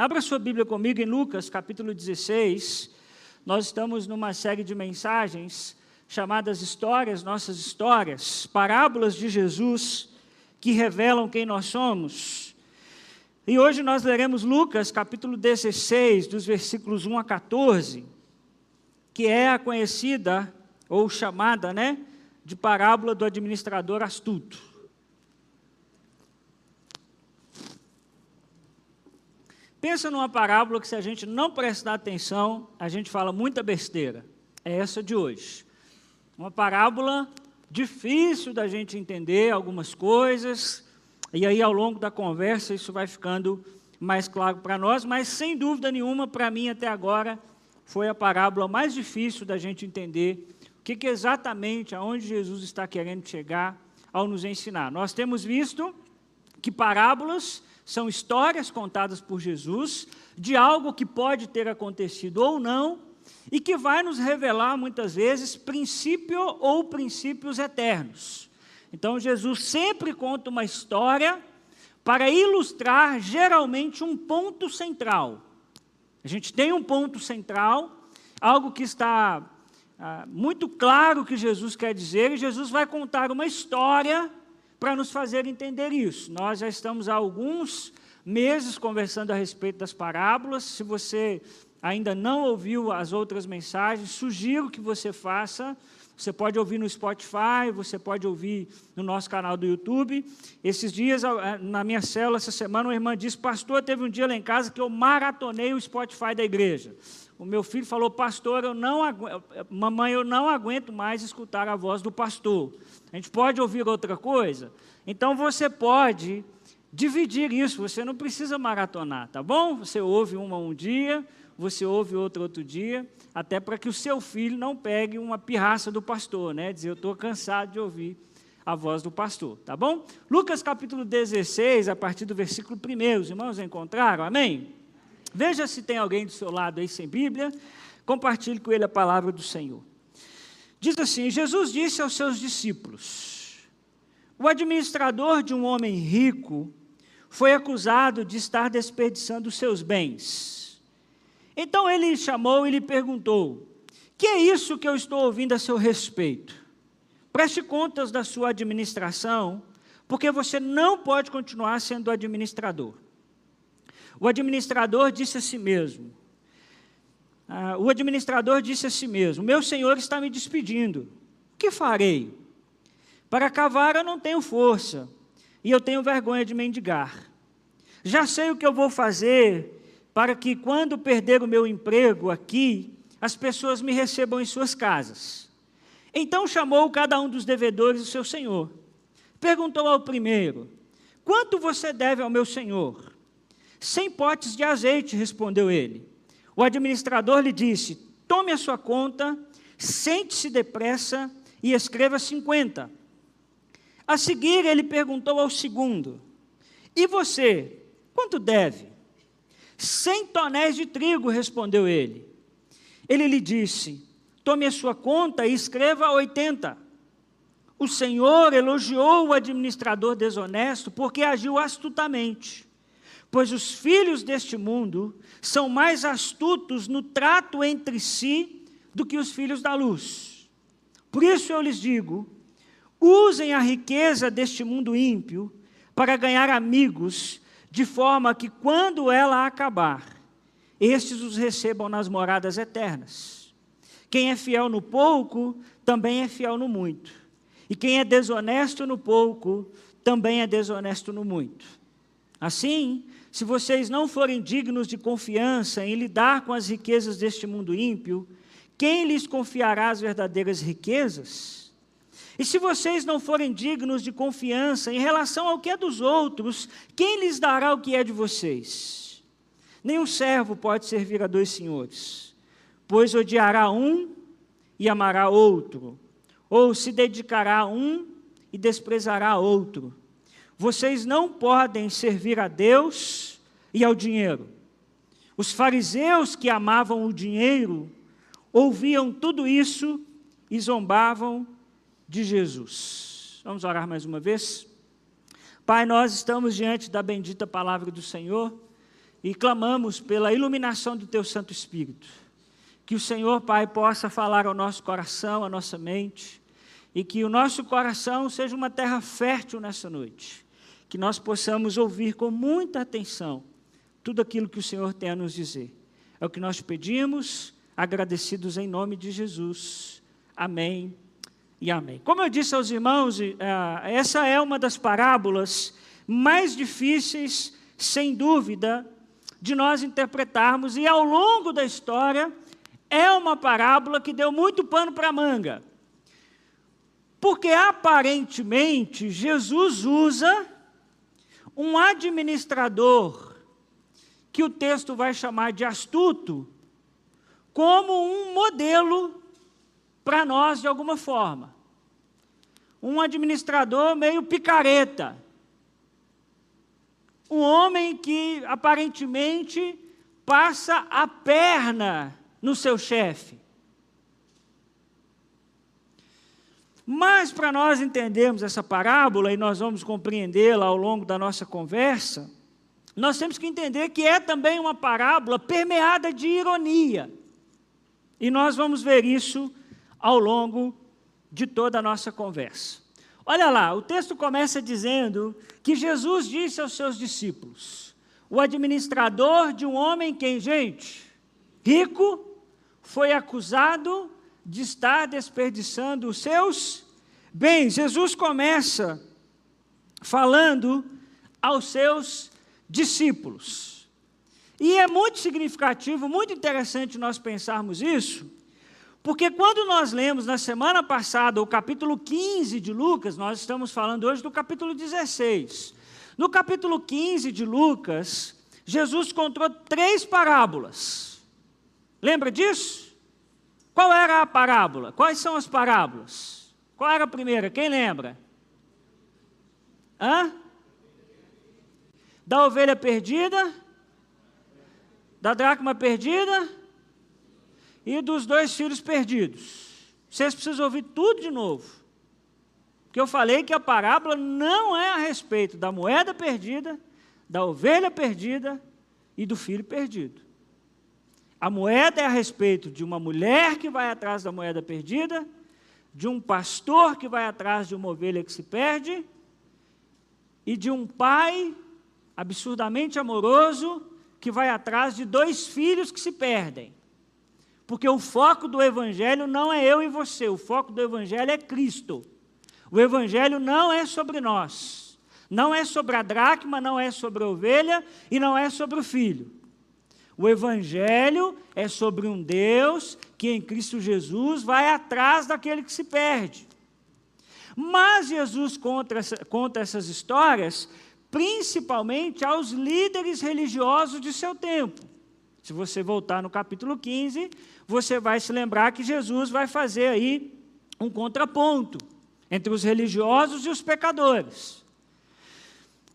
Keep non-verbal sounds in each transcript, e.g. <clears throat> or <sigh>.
Abra sua Bíblia comigo em Lucas, capítulo 16. Nós estamos numa série de mensagens chamadas Histórias, Nossas Histórias, parábolas de Jesus que revelam quem nós somos. E hoje nós leremos Lucas, capítulo 16, dos versículos 1 a 14, que é a conhecida ou chamada, né, de parábola do administrador astuto. Pensa numa parábola que se a gente não prestar atenção, a gente fala muita besteira. É essa de hoje. Uma parábola difícil da gente entender algumas coisas, e aí ao longo da conversa isso vai ficando mais claro para nós, mas sem dúvida nenhuma, para mim até agora, foi a parábola mais difícil da gente entender o que, que exatamente, aonde Jesus está querendo chegar ao nos ensinar. Nós temos visto que parábolas são histórias contadas por Jesus de algo que pode ter acontecido ou não e que vai nos revelar muitas vezes princípio ou princípios eternos. Então Jesus sempre conta uma história para ilustrar geralmente um ponto central. A gente tem um ponto central, algo que está ah, muito claro que Jesus quer dizer, e Jesus vai contar uma história para nos fazer entender isso. Nós já estamos há alguns meses conversando a respeito das parábolas. Se você ainda não ouviu as outras mensagens, sugiro que você faça. Você pode ouvir no Spotify, você pode ouvir no nosso canal do YouTube. Esses dias, na minha célula, essa semana, uma irmã disse: Pastor, teve um dia lá em casa que eu maratonei o Spotify da igreja. O meu filho falou: Pastor, eu não aguento, mamãe, eu não aguento mais escutar a voz do pastor. A gente pode ouvir outra coisa? Então você pode dividir isso, você não precisa maratonar, tá bom? Você ouve uma um dia, você ouve outra outro dia, até para que o seu filho não pegue uma pirraça do pastor, né? Dizer, eu estou cansado de ouvir a voz do pastor, tá bom? Lucas capítulo 16, a partir do versículo 1, os irmãos encontraram, amém? Veja se tem alguém do seu lado aí sem Bíblia, compartilhe com ele a palavra do Senhor. Diz assim: Jesus disse aos seus discípulos: O administrador de um homem rico foi acusado de estar desperdiçando seus bens. Então ele chamou e lhe perguntou: Que é isso que eu estou ouvindo a seu respeito? Preste contas da sua administração, porque você não pode continuar sendo administrador. O administrador disse a si mesmo: ah, o administrador disse a si mesmo: Meu senhor está me despedindo. O que farei? Para cavar eu não tenho força, e eu tenho vergonha de mendigar. Já sei o que eu vou fazer para que, quando perder o meu emprego aqui, as pessoas me recebam em suas casas. Então chamou cada um dos devedores o seu senhor. Perguntou ao primeiro: Quanto você deve ao meu senhor? Cem potes de azeite, respondeu ele. O administrador lhe disse: Tome a sua conta, sente-se depressa e escreva 50. A seguir, ele perguntou ao segundo: E você, quanto deve? Cem tonéis de trigo, respondeu ele. Ele lhe disse: Tome a sua conta e escreva 80. O Senhor elogiou o administrador desonesto porque agiu astutamente pois os filhos deste mundo são mais astutos no trato entre si do que os filhos da luz. Por isso eu lhes digo: usem a riqueza deste mundo ímpio para ganhar amigos, de forma que, quando ela acabar, estes os recebam nas moradas eternas. Quem é fiel no pouco, também é fiel no muito. E quem é desonesto no pouco, também é desonesto no muito. Assim, se vocês não forem dignos de confiança em lidar com as riquezas deste mundo ímpio, quem lhes confiará as verdadeiras riquezas? E se vocês não forem dignos de confiança em relação ao que é dos outros, quem lhes dará o que é de vocês? Nenhum servo pode servir a dois senhores, pois odiará um e amará outro, ou se dedicará a um e desprezará outro. Vocês não podem servir a Deus e ao dinheiro. Os fariseus que amavam o dinheiro ouviam tudo isso e zombavam de Jesus. Vamos orar mais uma vez? Pai, nós estamos diante da bendita palavra do Senhor e clamamos pela iluminação do Teu Santo Espírito. Que o Senhor, Pai, possa falar ao nosso coração, à nossa mente, e que o nosso coração seja uma terra fértil nessa noite. Que nós possamos ouvir com muita atenção tudo aquilo que o Senhor tem a nos dizer. É o que nós pedimos, agradecidos em nome de Jesus. Amém e amém. Como eu disse aos irmãos, eh, essa é uma das parábolas mais difíceis, sem dúvida, de nós interpretarmos, e ao longo da história, é uma parábola que deu muito pano para manga. Porque aparentemente Jesus usa um administrador, que o texto vai chamar de astuto, como um modelo para nós de alguma forma. Um administrador meio picareta um homem que aparentemente passa a perna no seu chefe. Mas para nós entendermos essa parábola e nós vamos compreendê-la ao longo da nossa conversa, nós temos que entender que é também uma parábola permeada de ironia. E nós vamos ver isso ao longo de toda a nossa conversa. Olha lá, o texto começa dizendo que Jesus disse aos seus discípulos: o administrador de um homem, quem, gente? Rico, foi acusado de estar desperdiçando os seus bens. Jesus começa falando aos seus discípulos. E é muito significativo, muito interessante nós pensarmos isso, porque quando nós lemos na semana passada o capítulo 15 de Lucas, nós estamos falando hoje do capítulo 16. No capítulo 15 de Lucas, Jesus contou três parábolas. Lembra disso? Qual era a parábola? Quais são as parábolas? Qual era a primeira? Quem lembra? Hã? Da ovelha perdida? Da dracma perdida? e dos dois filhos perdidos. Vocês precisam ouvir tudo de novo. Porque eu falei que a parábola não é a respeito da moeda perdida, da ovelha perdida e do filho perdido. A moeda é a respeito de uma mulher que vai atrás da moeda perdida, de um pastor que vai atrás de uma ovelha que se perde, e de um pai absurdamente amoroso que vai atrás de dois filhos que se perdem. Porque o foco do Evangelho não é eu e você, o foco do Evangelho é Cristo. O Evangelho não é sobre nós, não é sobre a dracma, não é sobre a ovelha e não é sobre o filho. O Evangelho é sobre um Deus que em Cristo Jesus vai atrás daquele que se perde. Mas Jesus conta, essa, conta essas histórias principalmente aos líderes religiosos de seu tempo. Se você voltar no capítulo 15, você vai se lembrar que Jesus vai fazer aí um contraponto entre os religiosos e os pecadores.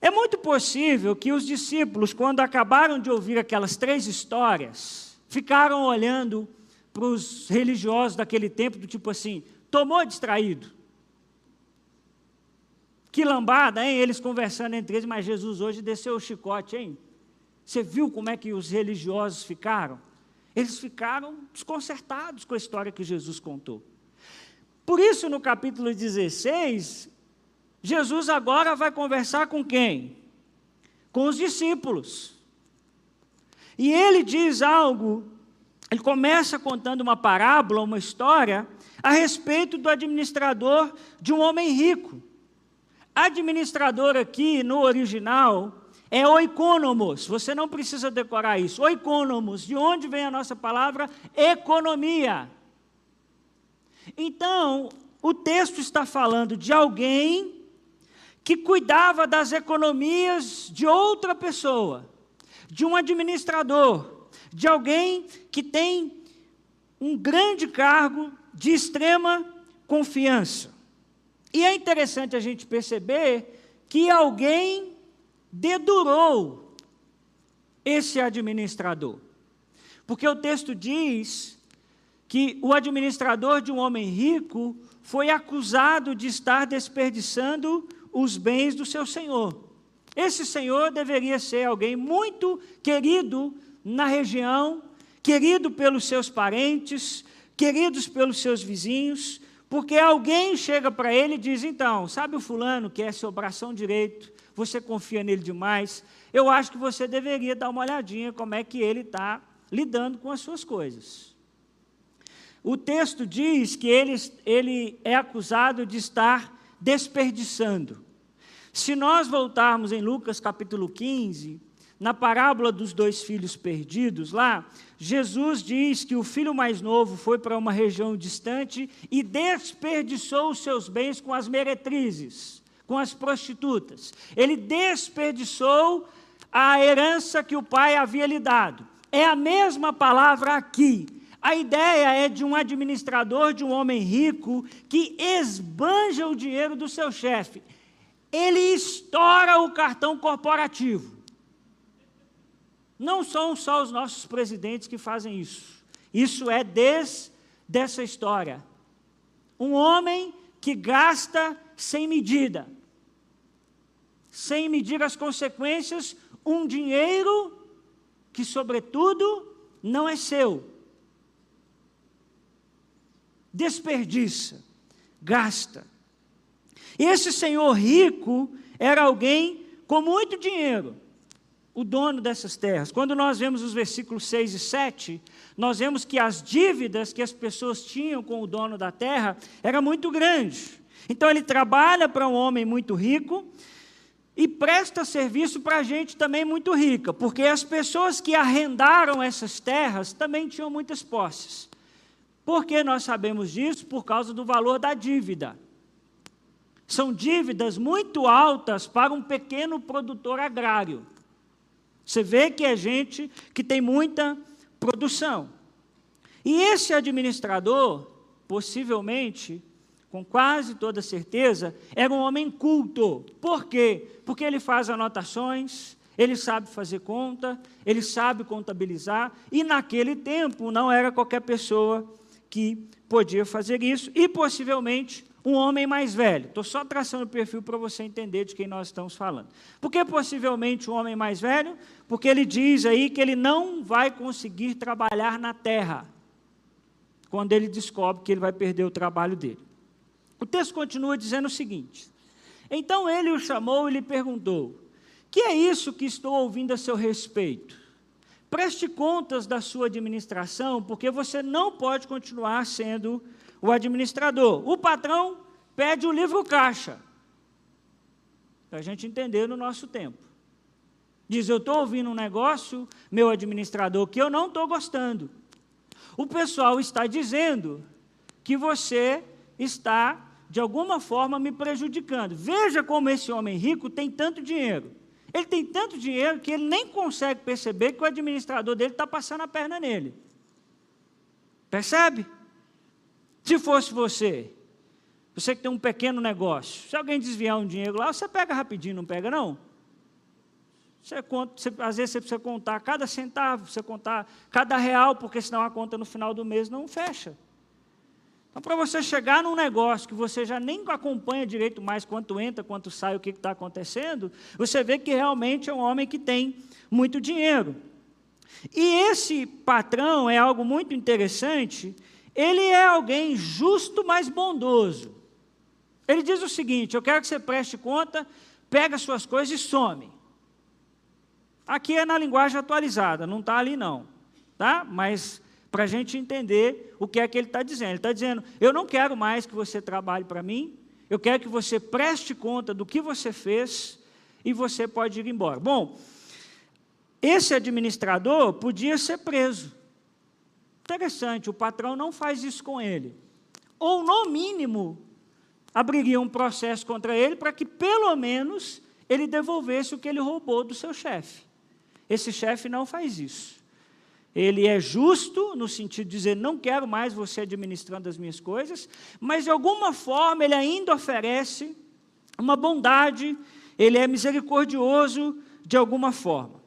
É muito possível que os discípulos, quando acabaram de ouvir aquelas três histórias, ficaram olhando para os religiosos daquele tempo, do tipo assim: tomou distraído. Que lambada, hein? Eles conversando entre eles, mas Jesus hoje desceu o chicote, hein? Você viu como é que os religiosos ficaram? Eles ficaram desconcertados com a história que Jesus contou. Por isso, no capítulo 16, Jesus agora vai conversar com quem? Com os discípulos. E ele diz algo, ele começa contando uma parábola, uma história, a respeito do administrador de um homem rico. Administrador aqui, no original, é oikonomos, você não precisa decorar isso. Oikonomos, de onde vem a nossa palavra economia? Então, o texto está falando de alguém que cuidava das economias de outra pessoa, de um administrador, de alguém que tem um grande cargo de extrema confiança. E é interessante a gente perceber que alguém dedurou esse administrador. Porque o texto diz que o administrador de um homem rico foi acusado de estar desperdiçando os bens do seu senhor. Esse senhor deveria ser alguém muito querido na região, querido pelos seus parentes, queridos pelos seus vizinhos, porque alguém chega para ele e diz: então, sabe o fulano que é seu bração direito, você confia nele demais, eu acho que você deveria dar uma olhadinha como é que ele está lidando com as suas coisas. O texto diz que ele, ele é acusado de estar desperdiçando. Se nós voltarmos em Lucas capítulo 15, na parábola dos dois filhos perdidos, lá, Jesus diz que o filho mais novo foi para uma região distante e desperdiçou os seus bens com as meretrizes, com as prostitutas. Ele desperdiçou a herança que o pai havia lhe dado. É a mesma palavra aqui. A ideia é de um administrador, de um homem rico, que esbanja o dinheiro do seu chefe. Ele estoura o cartão corporativo. Não são só os nossos presidentes que fazem isso. Isso é desde dessa história. Um homem que gasta sem medida, sem medir as consequências, um dinheiro que, sobretudo, não é seu. Desperdiça, gasta. Esse senhor rico era alguém com muito dinheiro o dono dessas terras. Quando nós vemos os versículos 6 e 7, nós vemos que as dívidas que as pessoas tinham com o dono da terra era muito grande. Então ele trabalha para um homem muito rico e presta serviço para gente também muito rica, porque as pessoas que arrendaram essas terras também tinham muitas posses. Por que nós sabemos disso? Por causa do valor da dívida. São dívidas muito altas para um pequeno produtor agrário. Você vê que é gente que tem muita produção. E esse administrador, possivelmente, com quase toda certeza, era um homem culto. Por quê? Porque ele faz anotações, ele sabe fazer conta, ele sabe contabilizar, e naquele tempo não era qualquer pessoa que podia fazer isso, e possivelmente um homem mais velho. Estou só traçando o perfil para você entender de quem nós estamos falando. Por que possivelmente um homem mais velho? Porque ele diz aí que ele não vai conseguir trabalhar na terra quando ele descobre que ele vai perder o trabalho dele. O texto continua dizendo o seguinte: Então ele o chamou e lhe perguntou: Que é isso que estou ouvindo a seu respeito? Preste contas da sua administração, porque você não pode continuar sendo o administrador. O patrão pede o livro caixa, para a gente entender no nosso tempo. Diz: Eu estou ouvindo um negócio, meu administrador, que eu não estou gostando. O pessoal está dizendo que você está, de alguma forma, me prejudicando. Veja como esse homem rico tem tanto dinheiro. Ele tem tanto dinheiro que ele nem consegue perceber que o administrador dele está passando a perna nele. Percebe? Se fosse você, você que tem um pequeno negócio, se alguém desviar um dinheiro lá, você pega rapidinho, não pega não? Você conta, você, às vezes você precisa contar cada centavo, você contar cada real, porque senão a conta no final do mês não fecha. Então, para você chegar num negócio que você já nem acompanha direito mais quanto entra, quanto sai, o que está acontecendo, você vê que realmente é um homem que tem muito dinheiro. E esse patrão é algo muito interessante, ele é alguém justo, mas bondoso. Ele diz o seguinte: eu quero que você preste conta, pega suas coisas e some. Aqui é na linguagem atualizada, não está ali não, tá? Mas para a gente entender o que é que ele está dizendo. Ele está dizendo: eu não quero mais que você trabalhe para mim, eu quero que você preste conta do que você fez e você pode ir embora. Bom, esse administrador podia ser preso. Interessante, o patrão não faz isso com ele. Ou, no mínimo, abriria um processo contra ele para que, pelo menos, ele devolvesse o que ele roubou do seu chefe. Esse chefe não faz isso. Ele é justo no sentido de dizer: não quero mais você administrando as minhas coisas, mas de alguma forma ele ainda oferece uma bondade, ele é misericordioso de alguma forma.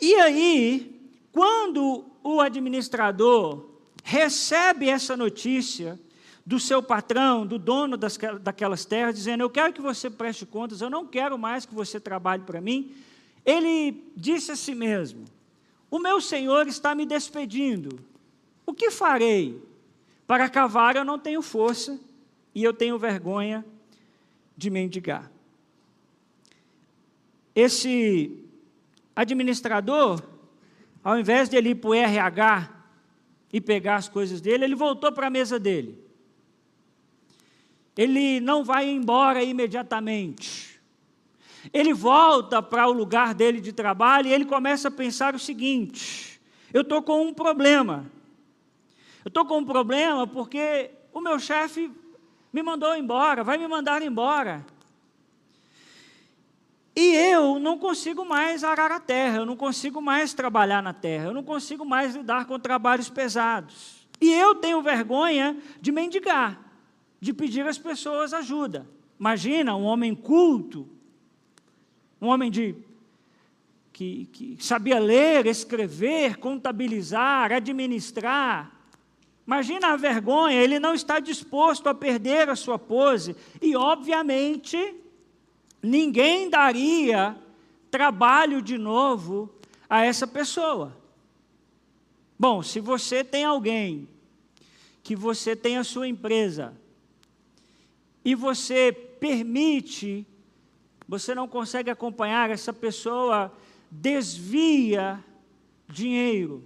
E aí, quando o administrador recebe essa notícia do seu patrão, do dono das, daquelas terras, dizendo: Eu quero que você preste contas, eu não quero mais que você trabalhe para mim. Ele disse a si mesmo: O meu senhor está me despedindo. O que farei? Para cavar eu não tenho força e eu tenho vergonha de mendigar. Esse administrador, ao invés de ele ir para o RH e pegar as coisas dele, ele voltou para a mesa dele. Ele não vai embora imediatamente. Ele volta para o lugar dele de trabalho e ele começa a pensar o seguinte: eu estou com um problema. Eu estou com um problema porque o meu chefe me mandou embora, vai me mandar embora. E eu não consigo mais arar a terra, eu não consigo mais trabalhar na terra, eu não consigo mais lidar com trabalhos pesados. E eu tenho vergonha de mendigar, de pedir às pessoas ajuda. Imagina um homem culto, um homem de que, que sabia ler, escrever, contabilizar, administrar. Imagina a vergonha, ele não está disposto a perder a sua pose. E, obviamente, ninguém daria trabalho de novo a essa pessoa. Bom, se você tem alguém que você tem a sua empresa e você permite, você não consegue acompanhar, essa pessoa desvia dinheiro,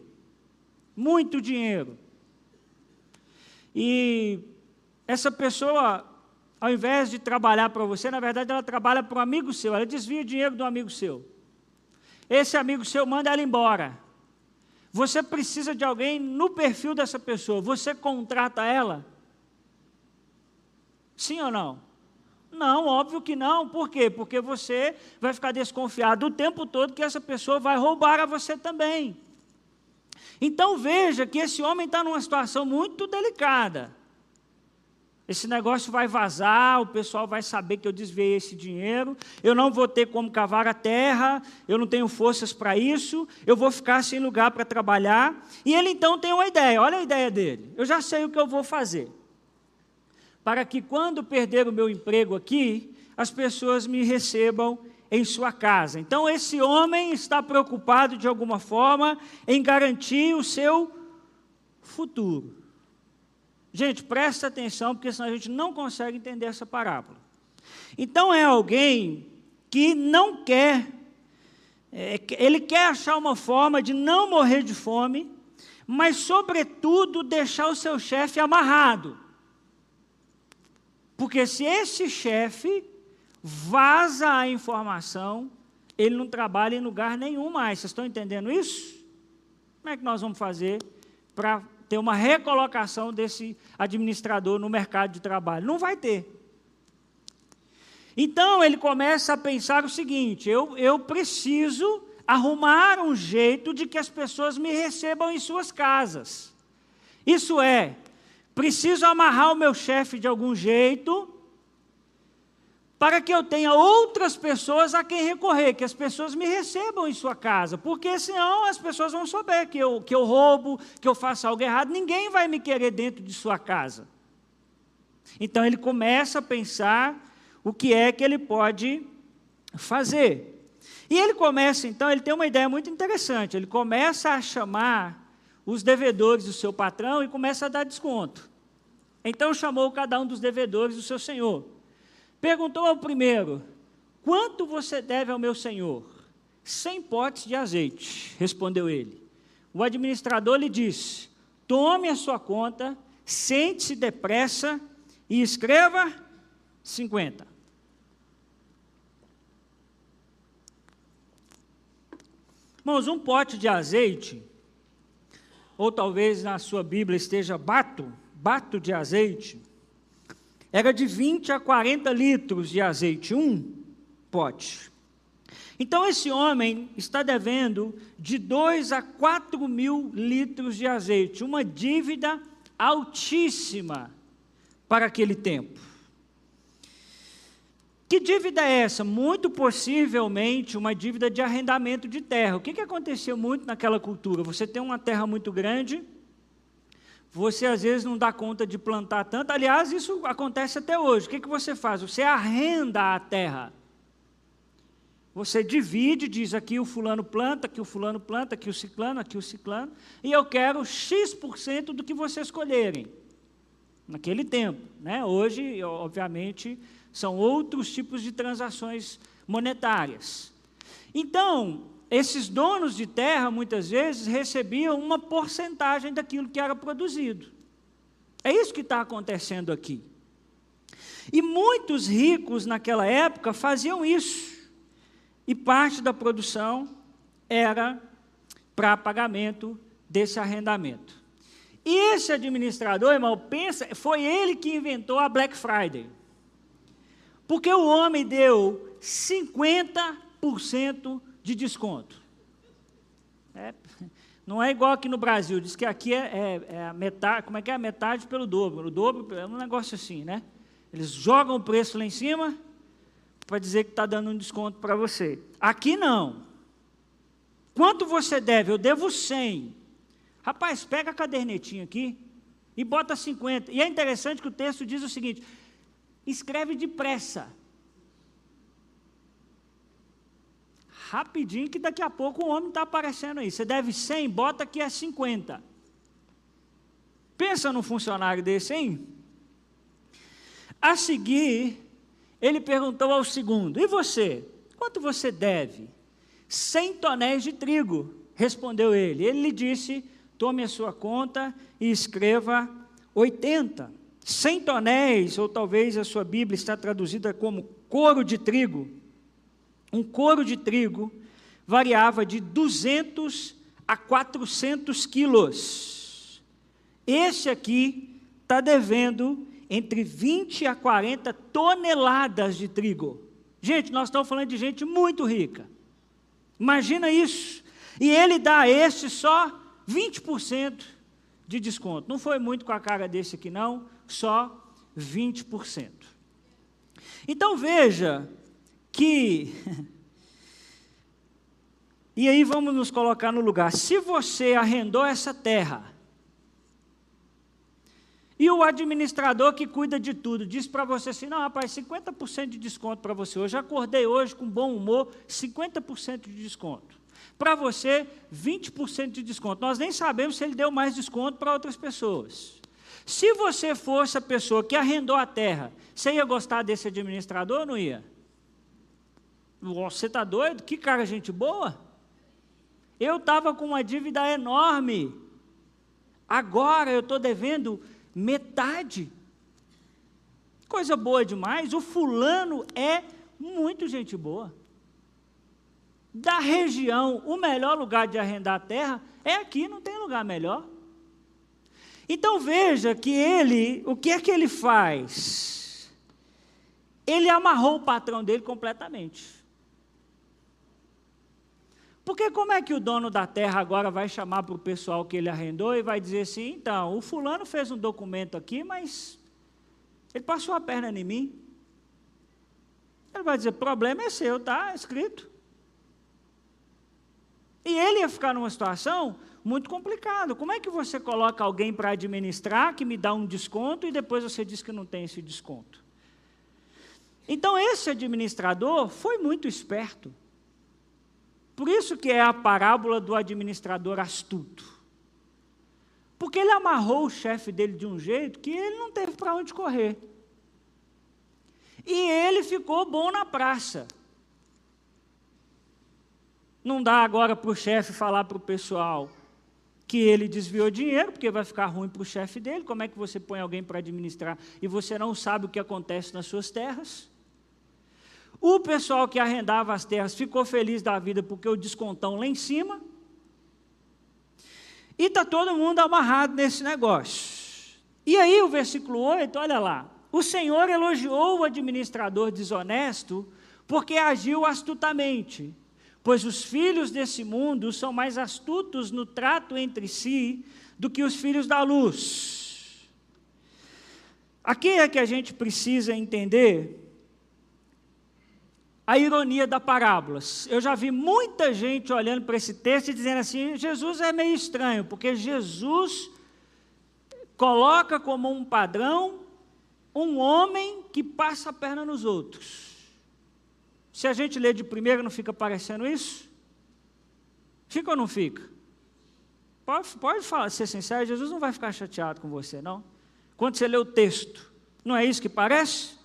muito dinheiro. E essa pessoa ao invés de trabalhar para você, na verdade ela trabalha para um amigo seu, ela desvia o dinheiro do amigo seu. Esse amigo seu manda ela embora. Você precisa de alguém no perfil dessa pessoa, você contrata ela? Sim ou não? Não, óbvio que não. Por quê? Porque você vai ficar desconfiado o tempo todo que essa pessoa vai roubar a você também. Então veja que esse homem está numa situação muito delicada. Esse negócio vai vazar, o pessoal vai saber que eu desviei esse dinheiro, eu não vou ter como cavar a terra, eu não tenho forças para isso, eu vou ficar sem lugar para trabalhar. E ele então tem uma ideia, olha a ideia dele. Eu já sei o que eu vou fazer. Para que quando perder o meu emprego aqui, as pessoas me recebam em sua casa. Então esse homem está preocupado de alguma forma em garantir o seu futuro. Gente, presta atenção, porque senão a gente não consegue entender essa parábola. Então é alguém que não quer, é, ele quer achar uma forma de não morrer de fome, mas, sobretudo, deixar o seu chefe amarrado. Porque se esse chefe vaza a informação, ele não trabalha em lugar nenhum mais. Vocês estão entendendo isso? Como é que nós vamos fazer para ter uma recolocação desse administrador no mercado de trabalho. Não vai ter. Então ele começa a pensar o seguinte: eu, eu preciso arrumar um jeito de que as pessoas me recebam em suas casas. Isso é, preciso amarrar o meu chefe de algum jeito, para que eu tenha outras pessoas a quem recorrer, que as pessoas me recebam em sua casa, porque senão as pessoas vão saber que eu, que eu roubo, que eu faço algo errado, ninguém vai me querer dentro de sua casa. Então ele começa a pensar o que é que ele pode fazer. E ele começa, então, ele tem uma ideia muito interessante, ele começa a chamar os devedores do seu patrão e começa a dar desconto. Então chamou cada um dos devedores do seu senhor. Perguntou ao primeiro: Quanto você deve ao meu senhor? Cem potes de azeite, respondeu ele. O administrador lhe disse: Tome a sua conta, sente-se depressa e escreva 50. Irmãos, um pote de azeite, ou talvez na sua Bíblia esteja bato, bato de azeite, era de 20 a 40 litros de azeite, um pote. Então esse homem está devendo de 2 a 4 mil litros de azeite, uma dívida altíssima para aquele tempo. Que dívida é essa? Muito possivelmente uma dívida de arrendamento de terra. O que, que aconteceu muito naquela cultura? Você tem uma terra muito grande, você às vezes não dá conta de plantar tanto. Aliás, isso acontece até hoje. O que, que você faz? Você arrenda a terra. Você divide, diz aqui o fulano planta, aqui o fulano planta, aqui o ciclano, aqui o ciclano, e eu quero X% do que vocês escolherem. Naquele tempo. Né? Hoje, obviamente, são outros tipos de transações monetárias. Então, esses donos de terra, muitas vezes, recebiam uma porcentagem daquilo que era produzido. É isso que está acontecendo aqui. E muitos ricos naquela época faziam isso. E parte da produção era para pagamento desse arrendamento. E esse administrador, irmão, pensa, foi ele que inventou a Black Friday. Porque o homem deu 50% de desconto. É, não é igual aqui no Brasil, diz que aqui é, é, é, a metade, como é que é? A metade pelo dobro. O dobro é um negócio assim, né? Eles jogam o preço lá em cima para dizer que está dando um desconto para você. Aqui não. Quanto você deve? Eu devo 100. Rapaz, pega a cadernetinha aqui e bota 50. E é interessante que o texto diz o seguinte: escreve depressa. Rapidinho, que daqui a pouco o homem está aparecendo aí. Você deve 100, bota que é 50. Pensa num funcionário desse, hein? A seguir, ele perguntou ao segundo: E você? Quanto você deve? 100 tonéis de trigo, respondeu ele. Ele lhe disse: Tome a sua conta e escreva 80. 100 tonéis, ou talvez a sua Bíblia está traduzida como couro de trigo um couro de trigo variava de 200 a 400 quilos. Esse aqui está devendo entre 20 a 40 toneladas de trigo. Gente, nós estamos falando de gente muito rica. Imagina isso. E ele dá a este só 20% de desconto. Não foi muito com a cara desse aqui, não, só 20%. Então veja que. <laughs> e aí vamos nos colocar no lugar. Se você arrendou essa terra, e o administrador que cuida de tudo diz para você assim: não, rapaz, 50% de desconto para você hoje. acordei hoje com bom humor, 50% de desconto. Para você, 20% de desconto. Nós nem sabemos se ele deu mais desconto para outras pessoas. Se você fosse a pessoa que arrendou a terra, você ia gostar desse administrador ou não ia? Você está doido? Que cara, gente boa. Eu estava com uma dívida enorme. Agora eu estou devendo metade. Coisa boa demais. O fulano é muito gente boa. Da região, o melhor lugar de arrendar terra é aqui, não tem lugar melhor. Então veja que ele, o que é que ele faz? Ele amarrou o patrão dele completamente. Porque como é que o dono da terra agora vai chamar para o pessoal que ele arrendou e vai dizer assim, então, o fulano fez um documento aqui, mas ele passou a perna em mim. Ele vai dizer, problema é seu, tá escrito. E ele ia ficar numa situação muito complicada. Como é que você coloca alguém para administrar que me dá um desconto e depois você diz que não tem esse desconto? Então esse administrador foi muito esperto. Por isso que é a parábola do administrador astuto. Porque ele amarrou o chefe dele de um jeito que ele não teve para onde correr. E ele ficou bom na praça. Não dá agora para o chefe falar para o pessoal que ele desviou dinheiro, porque vai ficar ruim para o chefe dele. Como é que você põe alguém para administrar e você não sabe o que acontece nas suas terras? O pessoal que arrendava as terras ficou feliz da vida porque o descontão lá em cima. E está todo mundo amarrado nesse negócio. E aí o versículo 8, olha lá. O Senhor elogiou o administrador desonesto porque agiu astutamente, pois os filhos desse mundo são mais astutos no trato entre si do que os filhos da luz. Aqui é que a gente precisa entender a ironia da parábola. Eu já vi muita gente olhando para esse texto e dizendo assim: Jesus é meio estranho, porque Jesus coloca como um padrão um homem que passa a perna nos outros. Se a gente lê de primeira, não fica parecendo isso? Fica ou não fica? Pode, pode falar, ser sincero, Jesus não vai ficar chateado com você, não. Quando você lê o texto, não é isso que parece?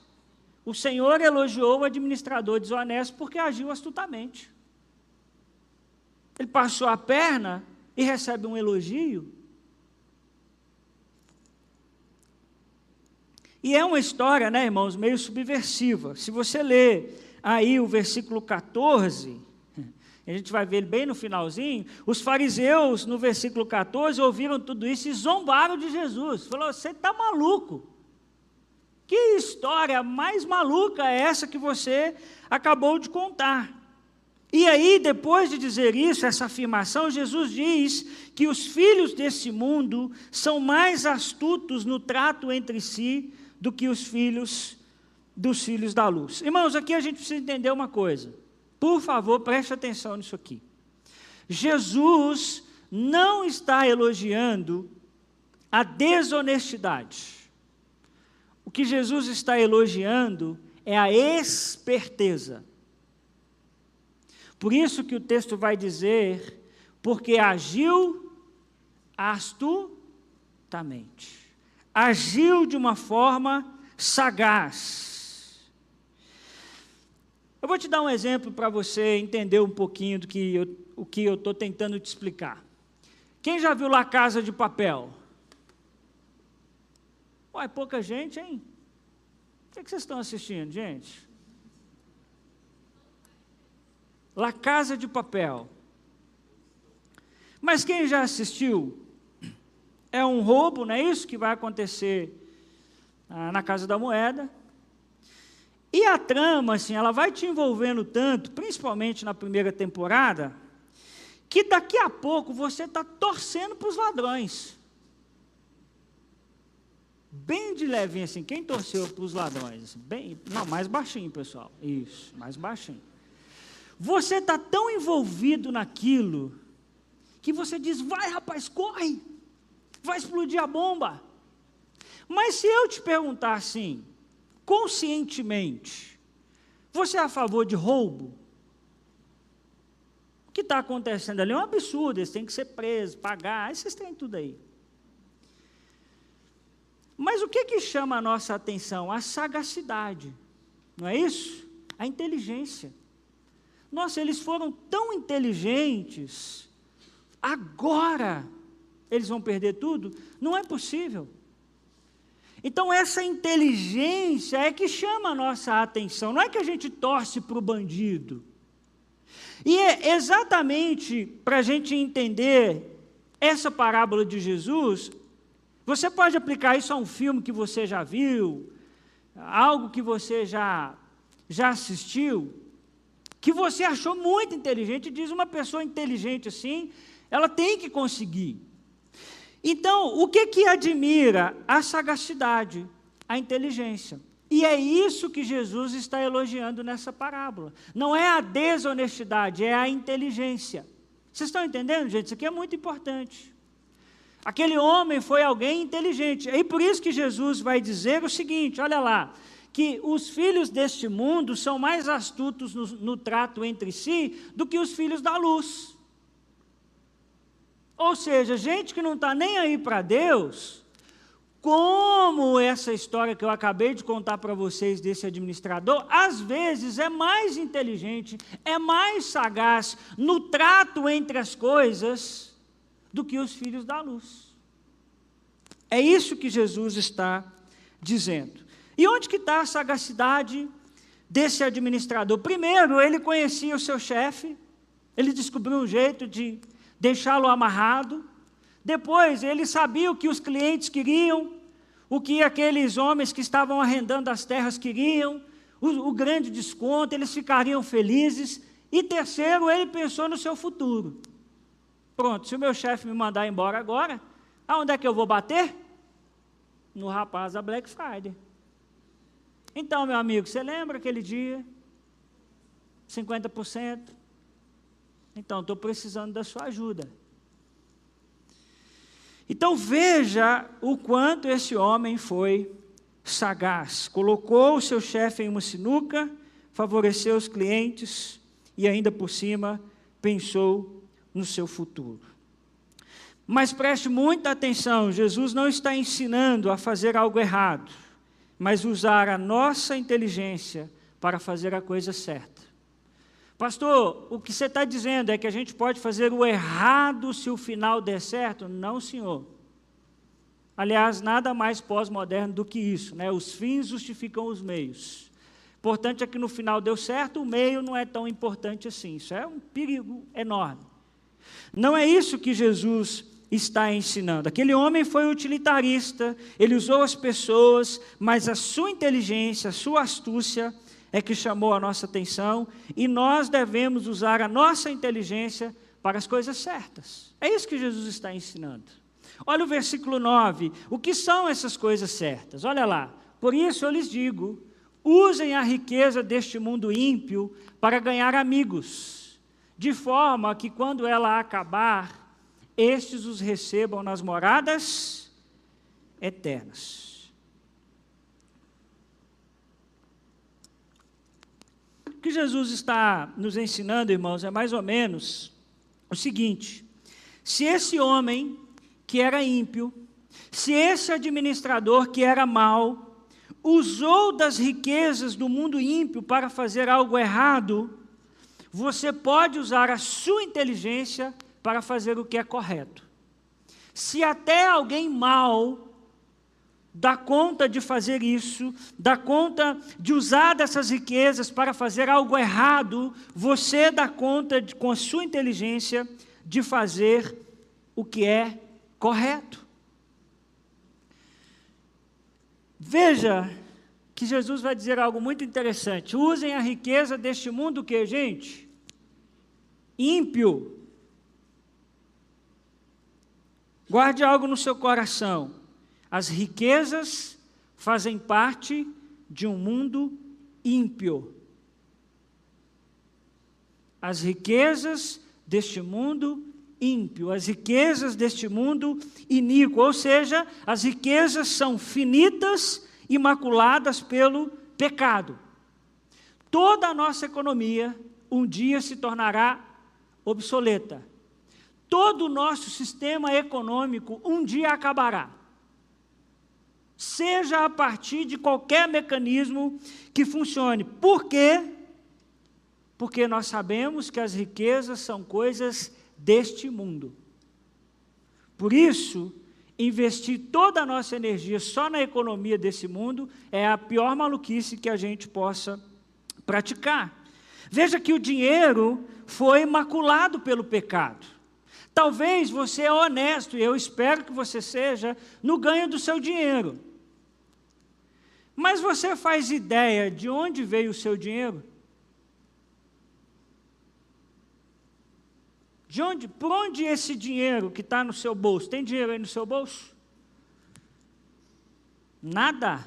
O Senhor elogiou o administrador desonesto porque agiu astutamente. Ele passou a perna e recebe um elogio. E é uma história, né, irmãos, meio subversiva. Se você ler aí o versículo 14, a gente vai ver bem no finalzinho, os fariseus, no versículo 14, ouviram tudo isso e zombaram de Jesus. Falou: você está maluco. Que história mais maluca é essa que você acabou de contar? E aí, depois de dizer isso, essa afirmação, Jesus diz que os filhos desse mundo são mais astutos no trato entre si do que os filhos dos filhos da luz. Irmãos, aqui a gente precisa entender uma coisa. Por favor, preste atenção nisso aqui. Jesus não está elogiando a desonestidade. Que Jesus está elogiando é a esperteza. Por isso que o texto vai dizer, porque agiu astutamente. Agiu de uma forma sagaz. Eu vou te dar um exemplo para você entender um pouquinho do que eu, o que eu estou tentando te explicar. Quem já viu lá Casa de Papel? Uai, pouca gente, hein? O que, é que vocês estão assistindo, gente? La Casa de Papel. Mas quem já assistiu? É um roubo, não é isso que vai acontecer ah, na Casa da Moeda. E a trama, assim, ela vai te envolvendo tanto, principalmente na primeira temporada, que daqui a pouco você está torcendo para os ladrões bem de levinho assim. Quem torceu para os ladrões? Assim, bem, não, mais baixinho, pessoal. Isso, mais baixinho. Você está tão envolvido naquilo que você diz: vai, rapaz, corre, vai explodir a bomba. Mas se eu te perguntar assim, conscientemente, você é a favor de roubo? O que está acontecendo ali é um absurdo, eles têm que ser presos, pagar, esses têm tudo aí. Mas o que, que chama a nossa atenção? A sagacidade, não é isso? A inteligência. Nossa, eles foram tão inteligentes, agora eles vão perder tudo? Não é possível. Então, essa inteligência é que chama a nossa atenção, não é que a gente torce para o bandido. E é exatamente para a gente entender essa parábola de Jesus, você pode aplicar isso a um filme que você já viu, algo que você já, já assistiu, que você achou muito inteligente. Diz uma pessoa inteligente assim, ela tem que conseguir. Então, o que que admira? A sagacidade, a inteligência. E é isso que Jesus está elogiando nessa parábola. Não é a desonestidade, é a inteligência. Vocês estão entendendo, gente? Isso aqui é muito importante. Aquele homem foi alguém inteligente. E por isso que Jesus vai dizer o seguinte: olha lá, que os filhos deste mundo são mais astutos no, no trato entre si do que os filhos da luz. Ou seja, gente que não está nem aí para Deus, como essa história que eu acabei de contar para vocês desse administrador, às vezes é mais inteligente, é mais sagaz no trato entre as coisas do que os filhos da luz. É isso que Jesus está dizendo. E onde que está a sagacidade desse administrador? Primeiro, ele conhecia o seu chefe, ele descobriu um jeito de deixá-lo amarrado. Depois, ele sabia o que os clientes queriam, o que aqueles homens que estavam arrendando as terras queriam, o, o grande desconto, eles ficariam felizes. E terceiro, ele pensou no seu futuro. Pronto, se o meu chefe me mandar embora agora, aonde é que eu vou bater? No rapaz da Black Friday. Então, meu amigo, você lembra aquele dia? 50%? Então, estou precisando da sua ajuda. Então veja o quanto esse homem foi sagaz. Colocou o seu chefe em uma sinuca, favoreceu os clientes e ainda por cima pensou no seu futuro. Mas preste muita atenção: Jesus não está ensinando a fazer algo errado, mas usar a nossa inteligência para fazer a coisa certa. Pastor, o que você está dizendo é que a gente pode fazer o errado se o final der certo? Não, senhor. Aliás, nada mais pós-moderno do que isso, né? Os fins justificam os meios. Importante é que no final deu certo, o meio não é tão importante assim. Isso é um perigo enorme. Não é isso que Jesus está ensinando. Aquele homem foi utilitarista, ele usou as pessoas, mas a sua inteligência, a sua astúcia é que chamou a nossa atenção e nós devemos usar a nossa inteligência para as coisas certas. É isso que Jesus está ensinando. Olha o versículo 9. O que são essas coisas certas? Olha lá. Por isso eu lhes digo: usem a riqueza deste mundo ímpio para ganhar amigos, de forma que quando ela acabar, estes os recebam nas moradas eternas. O que Jesus está nos ensinando, irmãos, é mais ou menos o seguinte: se esse homem que era ímpio, se esse administrador que era mau, usou das riquezas do mundo ímpio para fazer algo errado, você pode usar a sua inteligência para fazer o que é correto. Se até alguém mau dá conta de fazer isso, dá conta de usar dessas riquezas para fazer algo errado, você dá conta, de, com a sua inteligência, de fazer o que é correto. Veja que Jesus vai dizer algo muito interessante. Usem a riqueza deste mundo que, gente? Ímpio. Guarde algo no seu coração. As riquezas fazem parte de um mundo ímpio. As riquezas deste mundo ímpio, as riquezas deste mundo iníquo, ou seja, as riquezas são finitas e maculadas pelo pecado. Toda a nossa economia um dia se tornará obsoleta. Todo o nosso sistema econômico um dia acabará seja a partir de qualquer mecanismo que funcione. Por quê? Porque nós sabemos que as riquezas são coisas deste mundo. Por isso, investir toda a nossa energia só na economia desse mundo é a pior maluquice que a gente possa praticar. Veja que o dinheiro foi maculado pelo pecado. Talvez você é honesto, e eu espero que você seja, no ganho do seu dinheiro. Mas você faz ideia de onde veio o seu dinheiro? De onde, por onde esse dinheiro que está no seu bolso? Tem dinheiro aí no seu bolso? Nada.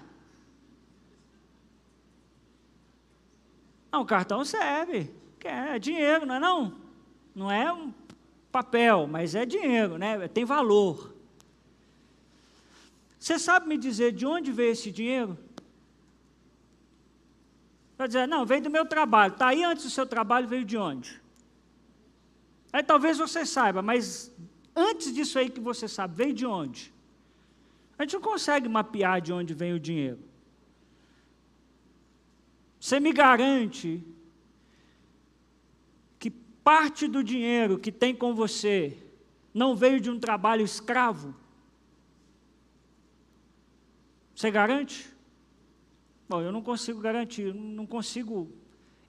Não, o cartão serve. É dinheiro, não é não? Não é um papel, mas é dinheiro, né? Tem valor. Você sabe me dizer de onde veio esse dinheiro? Vai dizer, não, veio do meu trabalho. Está aí antes do seu trabalho, veio de onde? Aí talvez você saiba, mas antes disso aí que você sabe, veio de onde? A gente não consegue mapear de onde vem o dinheiro. Você me garante que parte do dinheiro que tem com você não veio de um trabalho escravo? Você garante? Bom, eu não consigo garantir, não consigo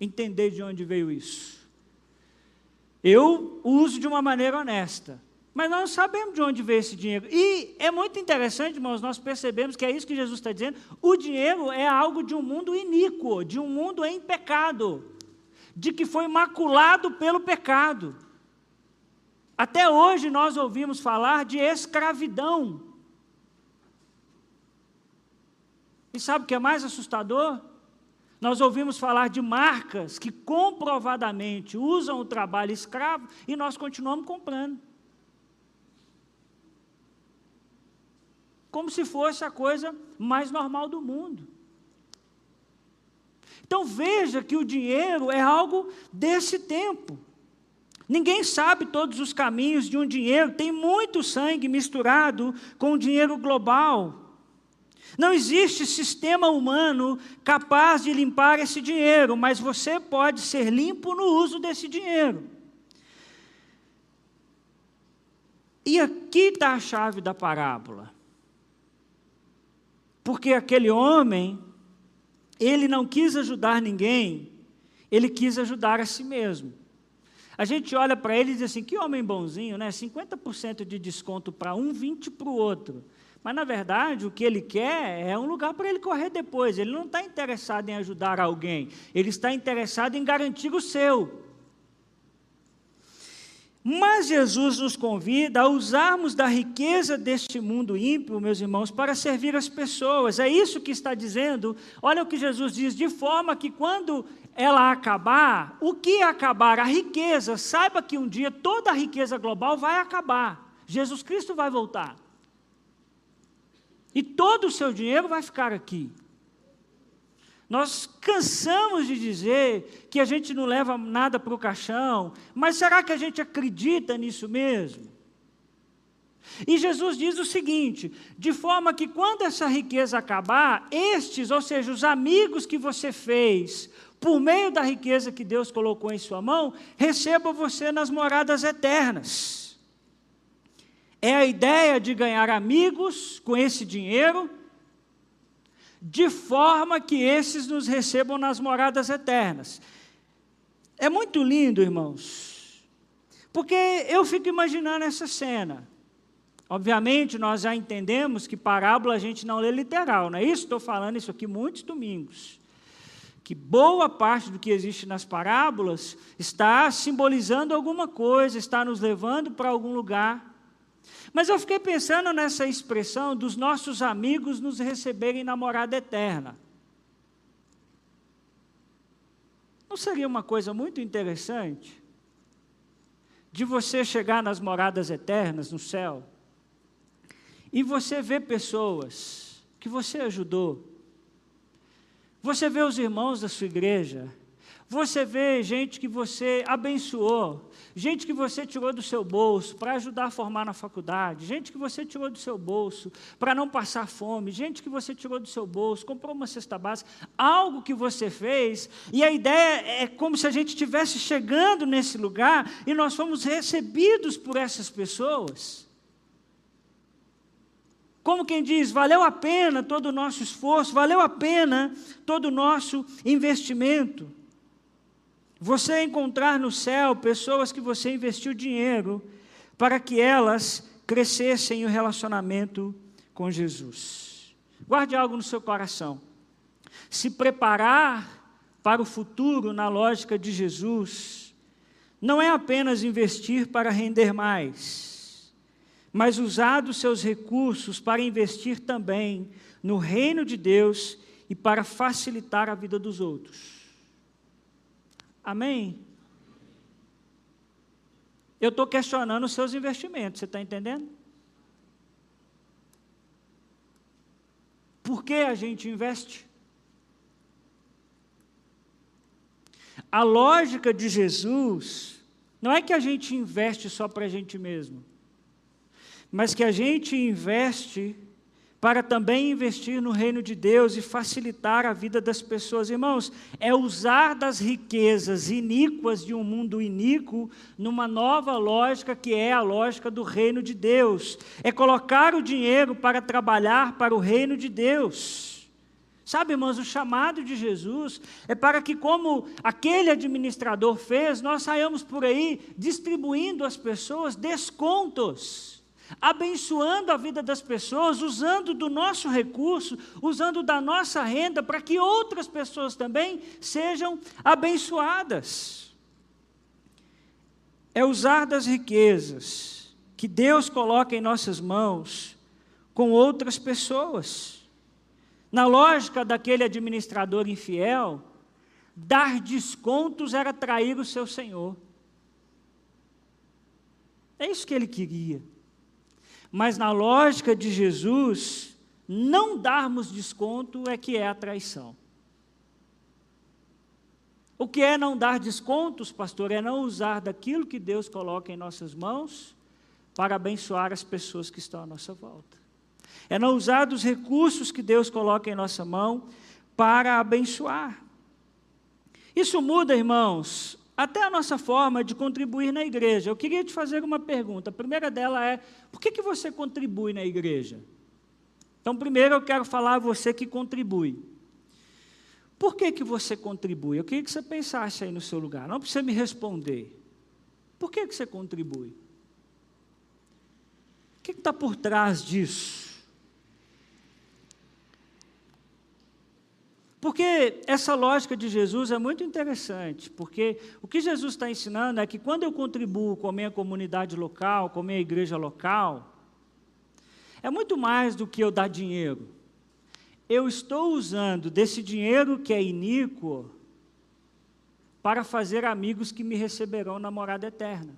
entender de onde veio isso. Eu uso de uma maneira honesta, mas nós não sabemos de onde veio esse dinheiro. E é muito interessante, irmãos, nós percebemos que é isso que Jesus está dizendo: o dinheiro é algo de um mundo iníquo, de um mundo em pecado, de que foi maculado pelo pecado. Até hoje nós ouvimos falar de escravidão. E sabe o que é mais assustador? Nós ouvimos falar de marcas que comprovadamente usam o trabalho escravo e nós continuamos comprando. Como se fosse a coisa mais normal do mundo. Então veja que o dinheiro é algo desse tempo. Ninguém sabe todos os caminhos de um dinheiro, tem muito sangue misturado com o dinheiro global. Não existe sistema humano capaz de limpar esse dinheiro, mas você pode ser limpo no uso desse dinheiro. E aqui está a chave da parábola. Porque aquele homem, ele não quis ajudar ninguém, ele quis ajudar a si mesmo. A gente olha para ele e diz assim: que homem bonzinho, né? 50% de desconto para um, 20% para o outro. Mas, na verdade, o que ele quer é um lugar para ele correr depois. Ele não está interessado em ajudar alguém, ele está interessado em garantir o seu. Mas Jesus nos convida a usarmos da riqueza deste mundo ímpio, meus irmãos, para servir as pessoas. É isso que está dizendo. Olha o que Jesus diz: de forma que quando ela acabar, o que acabar? A riqueza. Saiba que um dia toda a riqueza global vai acabar. Jesus Cristo vai voltar. E todo o seu dinheiro vai ficar aqui. Nós cansamos de dizer que a gente não leva nada para o caixão, mas será que a gente acredita nisso mesmo? E Jesus diz o seguinte: de forma que quando essa riqueza acabar, estes, ou seja, os amigos que você fez, por meio da riqueza que Deus colocou em sua mão, recebam você nas moradas eternas. É a ideia de ganhar amigos com esse dinheiro de forma que esses nos recebam nas moradas eternas. É muito lindo, irmãos, porque eu fico imaginando essa cena. Obviamente, nós já entendemos que parábola a gente não lê literal, não é isso? Estou falando isso aqui muitos domingos. Que boa parte do que existe nas parábolas está simbolizando alguma coisa, está nos levando para algum lugar. Mas eu fiquei pensando nessa expressão dos nossos amigos nos receberem na morada eterna. Não seria uma coisa muito interessante? De você chegar nas moradas eternas no céu e você ver pessoas que você ajudou, você vê os irmãos da sua igreja, você vê gente que você abençoou, gente que você tirou do seu bolso para ajudar a formar na faculdade, gente que você tirou do seu bolso para não passar fome, gente que você tirou do seu bolso, comprou uma cesta básica, algo que você fez, e a ideia é como se a gente estivesse chegando nesse lugar e nós fomos recebidos por essas pessoas. Como quem diz, valeu a pena todo o nosso esforço, valeu a pena todo o nosso investimento. Você encontrar no céu pessoas que você investiu dinheiro para que elas crescessem o relacionamento com Jesus. Guarde algo no seu coração. Se preparar para o futuro na lógica de Jesus não é apenas investir para render mais, mas usar dos seus recursos para investir também no reino de Deus e para facilitar a vida dos outros. Amém? Eu estou questionando os seus investimentos, você está entendendo? Por que a gente investe? A lógica de Jesus não é que a gente investe só para a gente mesmo, mas que a gente investe para também investir no reino de Deus e facilitar a vida das pessoas. Irmãos, é usar das riquezas iníquas de um mundo iníquo numa nova lógica que é a lógica do reino de Deus. É colocar o dinheiro para trabalhar para o reino de Deus. Sabe, irmãos, o chamado de Jesus é para que, como aquele administrador fez, nós saiamos por aí distribuindo às pessoas descontos abençoando a vida das pessoas, usando do nosso recurso, usando da nossa renda, para que outras pessoas também sejam abençoadas. É usar das riquezas que Deus coloca em nossas mãos com outras pessoas. Na lógica daquele administrador infiel, dar descontos era trair o seu senhor. É isso que ele queria. Mas na lógica de Jesus, não darmos desconto é que é a traição. O que é não dar descontos, pastor? É não usar daquilo que Deus coloca em nossas mãos para abençoar as pessoas que estão à nossa volta. É não usar dos recursos que Deus coloca em nossa mão para abençoar. Isso muda, irmãos, até a nossa forma de contribuir na igreja. Eu queria te fazer uma pergunta. A primeira dela é: por que, que você contribui na igreja? Então, primeiro eu quero falar a você que contribui. Por que, que você contribui? Eu queria que você pensasse aí no seu lugar. Não precisa me responder. Por que, que você contribui? O que está por trás disso? Porque essa lógica de Jesus é muito interessante, porque o que Jesus está ensinando é que quando eu contribuo com a minha comunidade local, com a minha igreja local, é muito mais do que eu dar dinheiro. Eu estou usando desse dinheiro que é iníquo para fazer amigos que me receberão na morada eterna.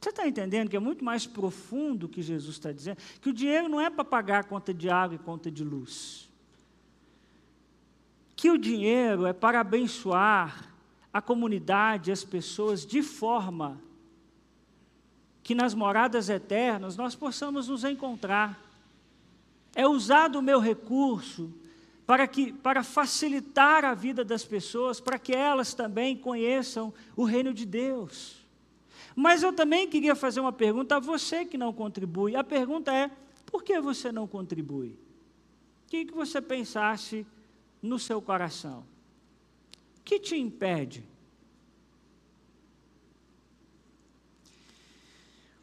Você está entendendo que é muito mais profundo o que Jesus está dizendo? Que o dinheiro não é para pagar a conta de água e conta de luz que o dinheiro é para abençoar a comunidade, as pessoas, de forma que nas moradas eternas nós possamos nos encontrar. É usado o meu recurso para, que, para facilitar a vida das pessoas, para que elas também conheçam o reino de Deus. Mas eu também queria fazer uma pergunta a você que não contribui. A pergunta é: por que você não contribui? O que, que você pensasse no seu coração? O que te impede?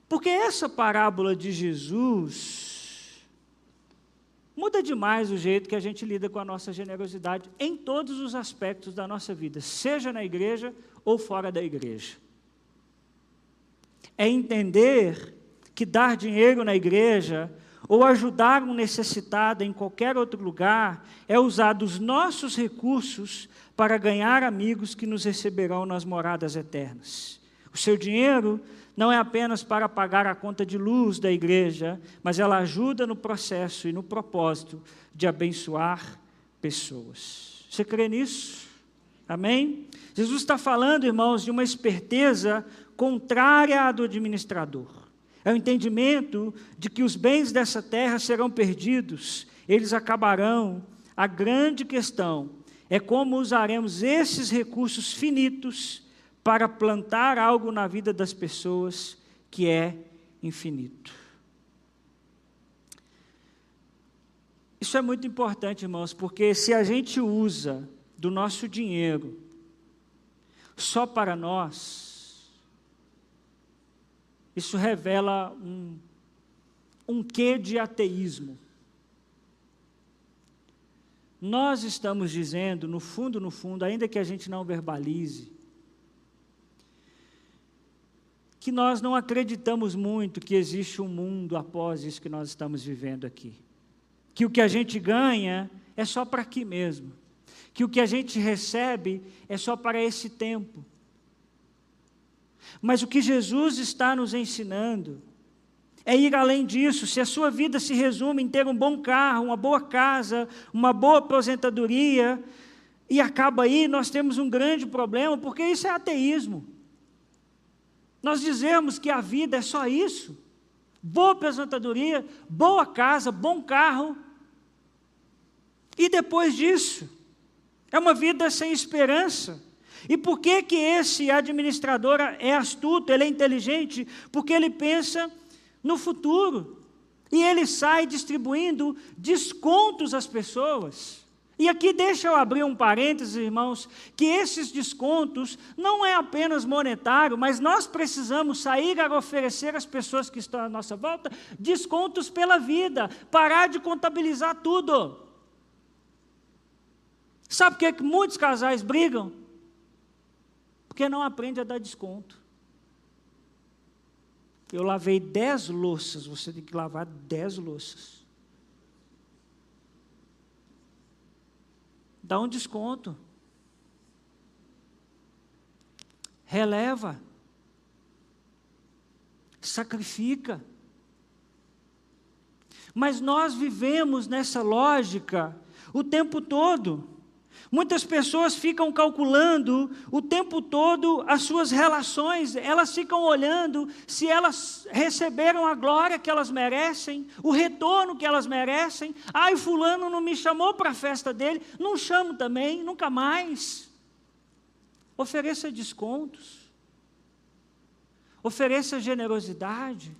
Porque essa parábola de Jesus muda demais o jeito que a gente lida com a nossa generosidade em todos os aspectos da nossa vida, seja na igreja ou fora da igreja. É entender que dar dinheiro na igreja ou ajudar um necessitado em qualquer outro lugar, é usar dos nossos recursos para ganhar amigos que nos receberão nas moradas eternas. O seu dinheiro não é apenas para pagar a conta de luz da igreja, mas ela ajuda no processo e no propósito de abençoar pessoas. Você crê nisso? Amém? Jesus está falando, irmãos, de uma esperteza contrária à do administrador. É o entendimento de que os bens dessa terra serão perdidos, eles acabarão. A grande questão é como usaremos esses recursos finitos para plantar algo na vida das pessoas que é infinito. Isso é muito importante, irmãos, porque se a gente usa do nosso dinheiro só para nós, isso revela um, um quê de ateísmo. Nós estamos dizendo, no fundo, no fundo, ainda que a gente não verbalize, que nós não acreditamos muito que existe um mundo após isso que nós estamos vivendo aqui. Que o que a gente ganha é só para aqui mesmo. Que o que a gente recebe é só para esse tempo. Mas o que Jesus está nos ensinando é ir além disso. Se a sua vida se resume em ter um bom carro, uma boa casa, uma boa aposentadoria, e acaba aí, nós temos um grande problema, porque isso é ateísmo. Nós dizemos que a vida é só isso: boa aposentadoria, boa casa, bom carro, e depois disso, é uma vida sem esperança. E por que que esse administrador é astuto, ele é inteligente? Porque ele pensa no futuro. E ele sai distribuindo descontos às pessoas. E aqui deixa eu abrir um parênteses, irmãos, que esses descontos não é apenas monetário, mas nós precisamos sair a oferecer às pessoas que estão à nossa volta descontos pela vida, parar de contabilizar tudo. Sabe por que muitos casais brigam? Porque não aprende a dar desconto. Eu lavei dez louças, você tem que lavar dez louças. Dá um desconto. Releva. Sacrifica. Mas nós vivemos nessa lógica o tempo todo. Muitas pessoas ficam calculando o tempo todo as suas relações, elas ficam olhando se elas receberam a glória que elas merecem, o retorno que elas merecem. Ai, Fulano não me chamou para a festa dele, não chamo também, nunca mais. Ofereça descontos, ofereça generosidade,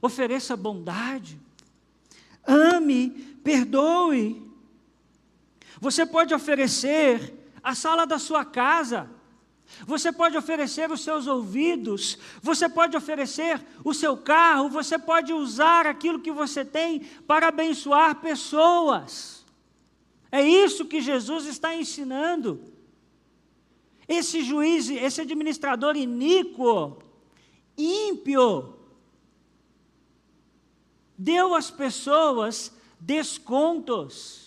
ofereça bondade, ame, perdoe. Você pode oferecer a sala da sua casa, você pode oferecer os seus ouvidos, você pode oferecer o seu carro, você pode usar aquilo que você tem para abençoar pessoas. É isso que Jesus está ensinando. Esse juiz, esse administrador iníquo, ímpio, deu às pessoas descontos.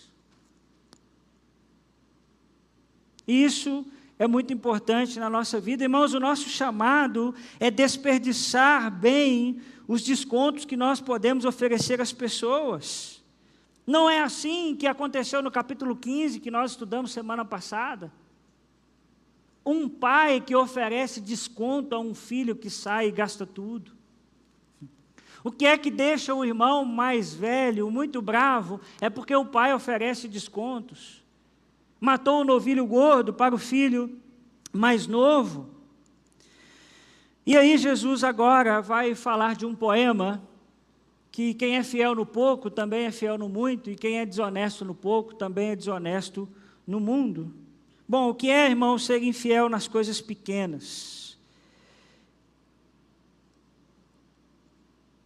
Isso é muito importante na nossa vida. Irmãos, o nosso chamado é desperdiçar bem os descontos que nós podemos oferecer às pessoas. Não é assim que aconteceu no capítulo 15, que nós estudamos semana passada. Um pai que oferece desconto a um filho que sai e gasta tudo. O que é que deixa o irmão mais velho muito bravo é porque o pai oferece descontos matou o novilho gordo para o filho mais novo. E aí Jesus agora vai falar de um poema que quem é fiel no pouco também é fiel no muito, e quem é desonesto no pouco também é desonesto no mundo. Bom, o que é, irmão, ser infiel nas coisas pequenas?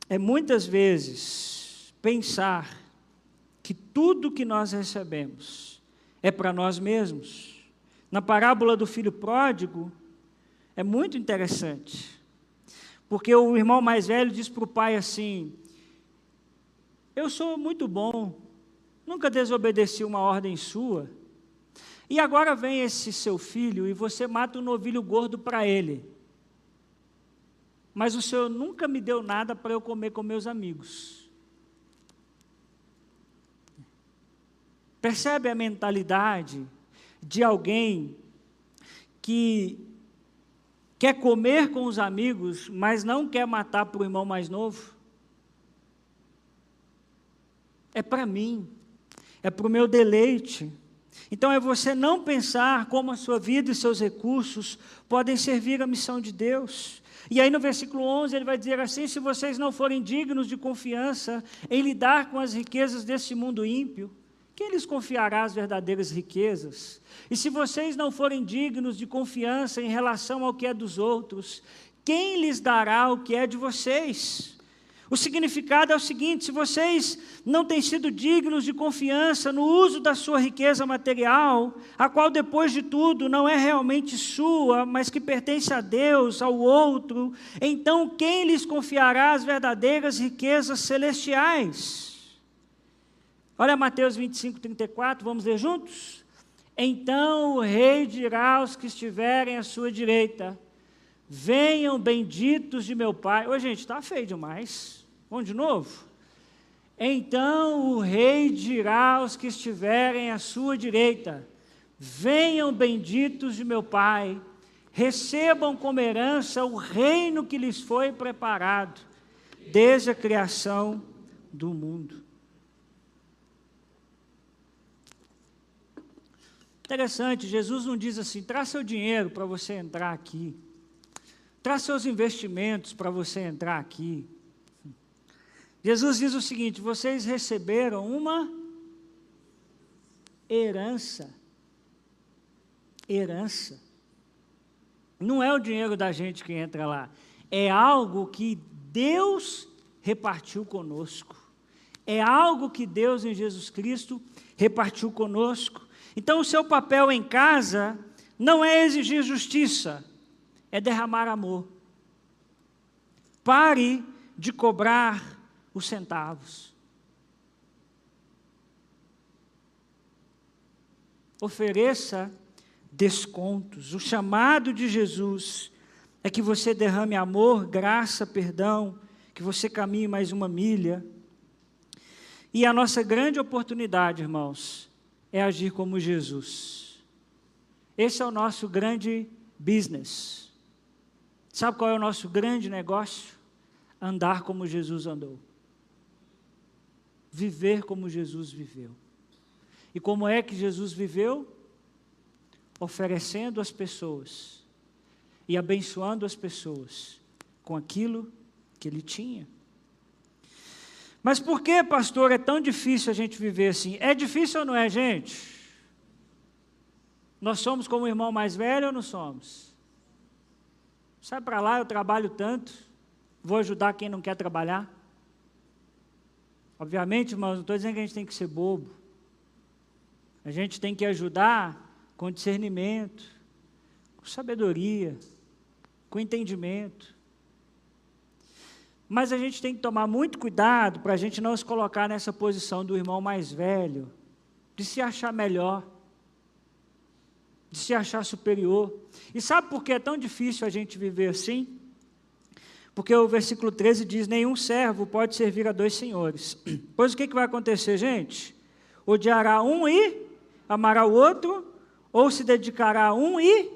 É muitas vezes pensar que tudo que nós recebemos é para nós mesmos. Na parábola do filho pródigo, é muito interessante, porque o irmão mais velho diz para o pai assim: Eu sou muito bom, nunca desobedeci uma ordem sua, e agora vem esse seu filho e você mata um novilho gordo para ele. Mas o senhor nunca me deu nada para eu comer com meus amigos. Percebe a mentalidade de alguém que quer comer com os amigos, mas não quer matar para o irmão mais novo? É para mim, é para o meu deleite. Então é você não pensar como a sua vida e seus recursos podem servir à missão de Deus. E aí no versículo 11 ele vai dizer assim: se vocês não forem dignos de confiança em lidar com as riquezas desse mundo ímpio, quem lhes confiará as verdadeiras riquezas? E se vocês não forem dignos de confiança em relação ao que é dos outros, quem lhes dará o que é de vocês? O significado é o seguinte: se vocês não têm sido dignos de confiança no uso da sua riqueza material, a qual depois de tudo não é realmente sua, mas que pertence a Deus, ao outro, então quem lhes confiará as verdadeiras riquezas celestiais? Olha Mateus 25, 34, vamos ler juntos? Então o rei dirá aos que estiverem à sua direita: Venham benditos de meu Pai. Ô, gente, está feio demais. Vamos de novo? Então o rei dirá aos que estiverem à sua direita: Venham benditos de meu Pai, recebam como herança o reino que lhes foi preparado desde a criação do mundo. Interessante, Jesus não diz assim: traz seu dinheiro para você entrar aqui, traz seus investimentos para você entrar aqui. Jesus diz o seguinte: vocês receberam uma herança. Herança. Não é o dinheiro da gente que entra lá, é algo que Deus repartiu conosco. É algo que Deus em Jesus Cristo repartiu conosco. Então, o seu papel em casa não é exigir justiça, é derramar amor. Pare de cobrar os centavos. Ofereça descontos. O chamado de Jesus é que você derrame amor, graça, perdão, que você caminhe mais uma milha. E a nossa grande oportunidade, irmãos, é agir como Jesus. Esse é o nosso grande business. Sabe qual é o nosso grande negócio? Andar como Jesus andou. Viver como Jesus viveu. E como é que Jesus viveu? Oferecendo às pessoas e abençoando as pessoas com aquilo que ele tinha. Mas por que, pastor, é tão difícil a gente viver assim? É difícil ou não é, gente? Nós somos como o irmão mais velho ou não somos? Sai para lá, eu trabalho tanto, vou ajudar quem não quer trabalhar. Obviamente, irmãos, não estou dizendo que a gente tem que ser bobo. A gente tem que ajudar com discernimento, com sabedoria, com entendimento. Mas a gente tem que tomar muito cuidado para a gente não se colocar nessa posição do irmão mais velho, de se achar melhor, de se achar superior. E sabe por que é tão difícil a gente viver assim? Porque o versículo 13 diz: Nenhum servo pode servir a dois senhores. <clears throat> Pois o que, que vai acontecer, gente? Odiará um e amará o outro, ou se dedicará a um e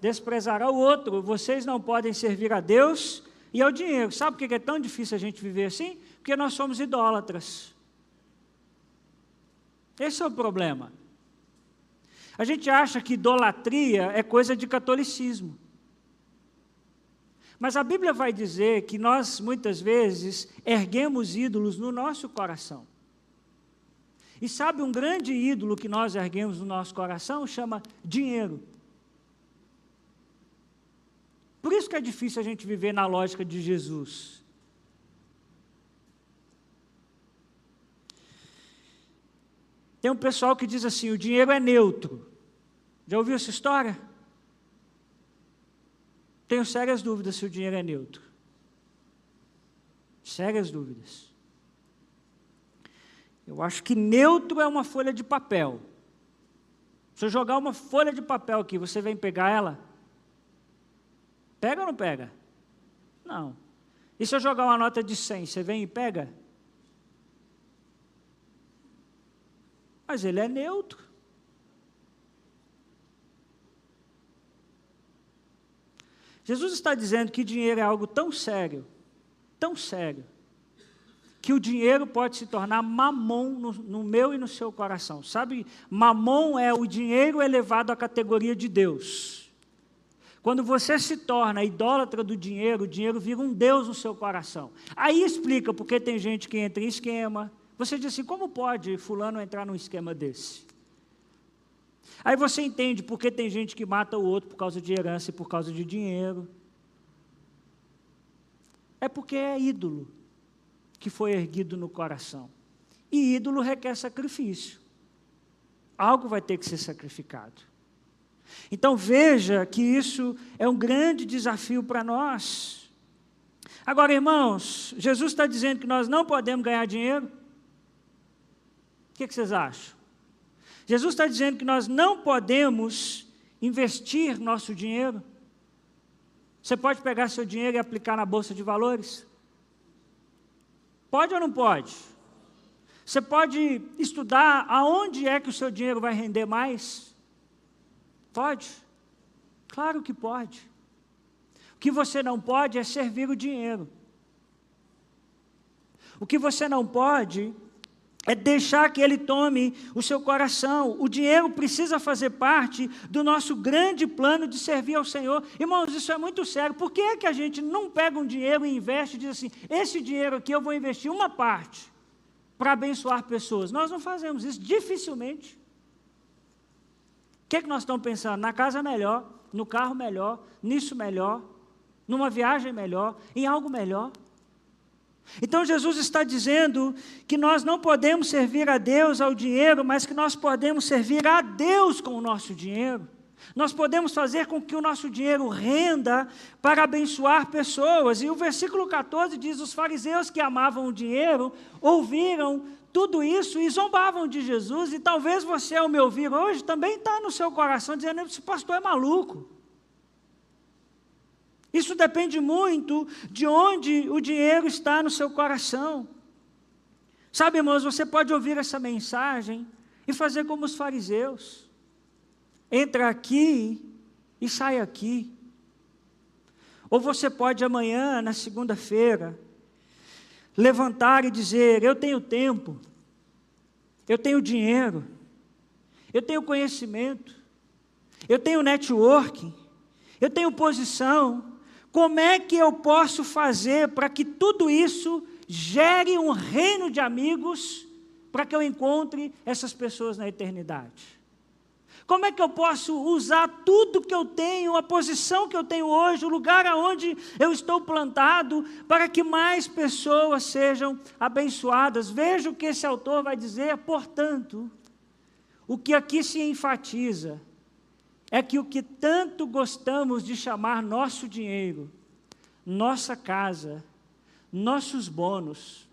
desprezará o outro. Vocês não podem servir a Deus e ao dinheiro. Sabe por que é tão difícil a gente viver assim? Porque nós somos idólatras. Esse é o problema. A gente acha que idolatria é coisa de catolicismo. Mas a Bíblia vai dizer que nós, muitas vezes, erguemos ídolos no nosso coração. E sabe um grande ídolo que nós erguemos no nosso coração? Chama dinheiro. Por isso que é difícil a gente viver na lógica de Jesus. Tem um pessoal que diz assim: o dinheiro é neutro. Já ouviu essa história? Tenho sérias dúvidas se o dinheiro é neutro. Sérias dúvidas. Eu acho que neutro é uma folha de papel. Se eu jogar uma folha de papel aqui, você vem pegar ela? Pega ou não pega? Não. E se eu jogar uma nota de 100, você vem e pega? Mas ele é neutro. Jesus está dizendo que dinheiro é algo tão sério, tão sério, que o dinheiro pode se tornar mamon no, no, meu e no seu coração. Sabe, mamon é o dinheiro elevado à categoria de Deus. Quando você se torna idólatra do dinheiro, o dinheiro vira um Deus no seu coração. Aí explica porque tem gente que entra em esquema. Você diz assim: como pode Fulano entrar num esquema desse? Aí você entende porque tem gente que mata o outro por causa de herança e por causa de dinheiro. É porque é ídolo que foi erguido no coração. E ídolo requer sacrifício. Algo vai ter que ser sacrificado. Então veja que isso é um grande desafio para nós. Agora, irmãos, Jesus está dizendo que nós não podemos ganhar dinheiro. O que, que vocês acham? Jesus está dizendo que nós não podemos investir nosso dinheiro. Você pode pegar seu dinheiro e aplicar na bolsa de valores? Pode ou não pode? Você pode estudar aonde é que o seu dinheiro vai render mais? Pode? Claro que pode. O que você não pode é servir o dinheiro. O que você não pode é deixar que ele tome o seu coração. O dinheiro precisa fazer parte do nosso grande plano de servir ao Senhor. Irmãos, isso é muito sério. Por que é que a gente não pega um dinheiro e investe e diz assim: esse dinheiro aqui eu vou investir uma parte para abençoar pessoas? Nós não fazemos isso, dificilmente que, é que nós estamos pensando? Na casa melhor, no carro melhor, nisso melhor, numa viagem melhor, em algo melhor. Então Jesus está dizendo que nós não podemos servir a Deus ao dinheiro, mas que nós podemos servir a Deus com o nosso dinheiro. Nós podemos fazer com que o nosso dinheiro renda para abençoar pessoas. E o versículo 14 diz: Os fariseus que amavam o dinheiro ouviram tudo isso e zombavam de Jesus, e talvez você, ao me ouvir hoje, também está no seu coração dizendo: esse pastor é maluco. Isso depende muito de onde o dinheiro está no seu coração. Sabe, irmãos, você pode ouvir essa mensagem e fazer como os fariseus. Entra aqui e sai aqui. Ou você pode amanhã, na segunda-feira, levantar e dizer: Eu tenho tempo, eu tenho dinheiro, eu tenho conhecimento, eu tenho networking, eu tenho posição. Como é que eu posso fazer para que tudo isso gere um reino de amigos para que eu encontre essas pessoas na eternidade? Como é que eu posso usar tudo que eu tenho, a posição que eu tenho hoje, o lugar aonde eu estou plantado, para que mais pessoas sejam abençoadas? Veja o que esse autor vai dizer, portanto, o que aqui se enfatiza é que o que tanto gostamos de chamar nosso dinheiro, nossa casa, nossos bônus,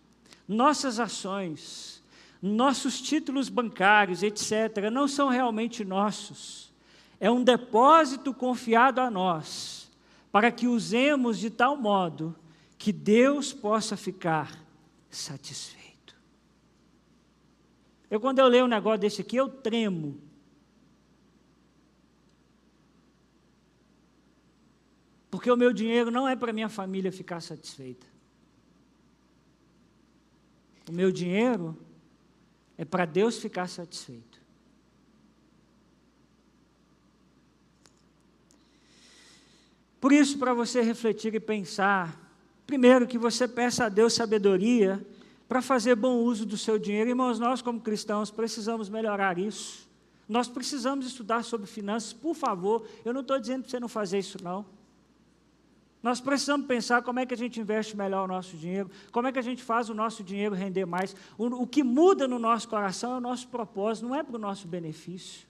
nossas ações, nossos títulos bancários, etc., não são realmente nossos. É um depósito confiado a nós, para que usemos de tal modo que Deus possa ficar satisfeito. Eu, quando eu leio um negócio desse aqui, eu tremo. Porque o meu dinheiro não é para minha família ficar satisfeita. O meu dinheiro é para Deus ficar satisfeito. Por isso, para você refletir e pensar, primeiro que você peça a Deus sabedoria para fazer bom uso do seu dinheiro. Irmãos, nós como cristãos precisamos melhorar isso. Nós precisamos estudar sobre finanças, por favor. Eu não estou dizendo para você não fazer isso, não. Nós precisamos pensar como é que a gente investe melhor o nosso dinheiro, como é que a gente faz o nosso dinheiro render mais. O, o que muda no nosso coração é o nosso propósito, não é para o nosso benefício.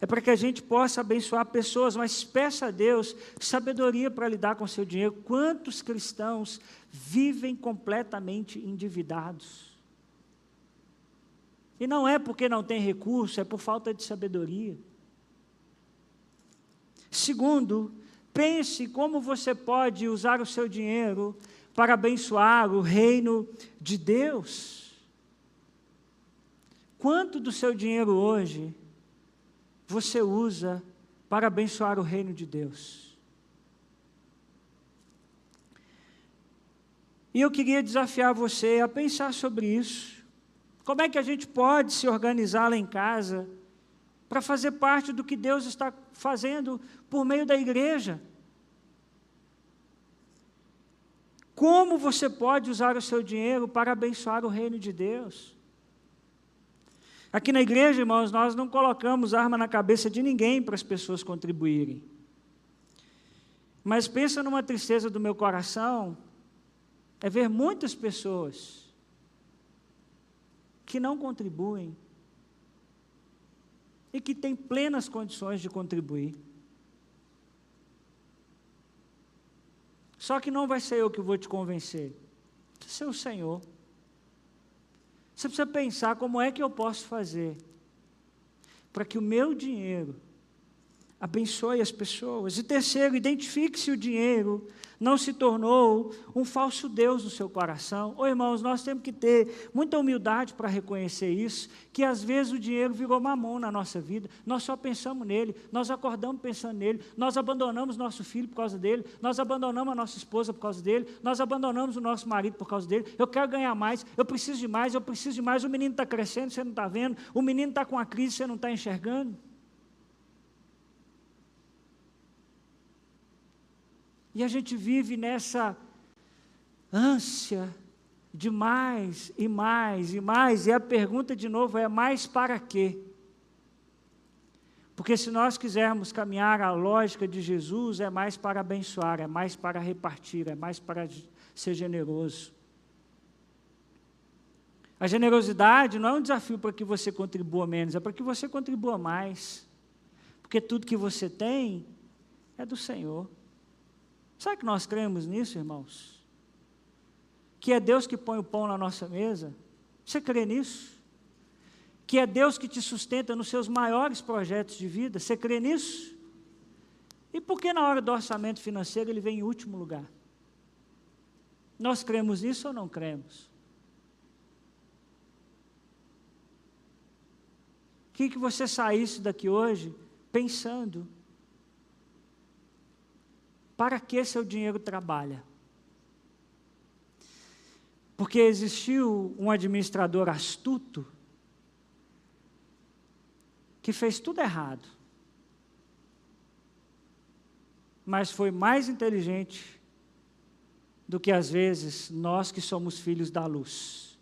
É para que a gente possa abençoar pessoas, mas peça a Deus sabedoria para lidar com o seu dinheiro. Quantos cristãos vivem completamente endividados? E não é porque não tem recurso, é por falta de sabedoria. Segundo, Pense como você pode usar o seu dinheiro para abençoar o reino de Deus. Quanto do seu dinheiro hoje você usa para abençoar o reino de Deus? E eu queria desafiar você a pensar sobre isso. Como é que a gente pode se organizar lá em casa para fazer parte do que Deus está fazendo por meio da igreja. Como você pode usar o seu dinheiro para abençoar o reino de Deus? Aqui na igreja, irmãos, nós não colocamos arma na cabeça de ninguém para as pessoas contribuírem. Mas pensa numa tristeza do meu coração, é ver muitas pessoas que não contribuem e que têm plenas condições de contribuir. Só que não vai ser eu que vou te convencer, vai ser o Senhor. Você precisa pensar como é que eu posso fazer para que o meu dinheiro abençoe as pessoas. E terceiro, identifique se o dinheiro não se tornou um falso Deus no seu coração. Ô irmãos, nós temos que ter muita humildade para reconhecer isso, que às vezes o dinheiro virou mamão na nossa vida, nós só pensamos nele, nós acordamos pensando nele, nós abandonamos nosso filho por causa dele, nós abandonamos a nossa esposa por causa dele, nós abandonamos o nosso marido por causa dele. Eu quero ganhar mais, eu preciso de mais, eu preciso de mais. O menino está crescendo, você não está vendo, o menino está com a crise, você não está enxergando. E a gente vive nessa ânsia de mais e mais e mais. E a pergunta de novo é: mais para quê? Porque se nós quisermos caminhar a lógica de Jesus, é mais para abençoar, é mais para repartir, é mais para ser generoso. A generosidade não é um desafio para que você contribua menos, é para que você contribua mais. Porque tudo que você tem é do Senhor. Sabe que nós cremos nisso, irmãos? Que é Deus que põe o pão na nossa mesa? Você crê nisso? Que é Deus que te sustenta nos seus maiores projetos de vida? Você crê nisso? E por que na hora do orçamento financeiro ele vem em último lugar? Nós cremos nisso ou não cremos? Que que você saísse daqui hoje pensando para que seu dinheiro trabalha? Porque existiu um administrador astuto que fez tudo errado, mas foi mais inteligente do que às vezes nós que somos filhos da luz.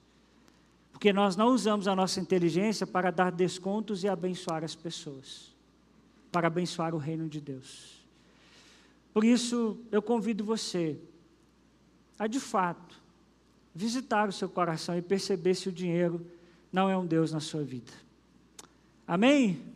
Porque nós não usamos a nossa inteligência para dar descontos e abençoar as pessoas, para abençoar o reino de Deus. Por isso, eu convido você a de fato visitar o seu coração e perceber se o dinheiro não é um Deus na sua vida. Amém?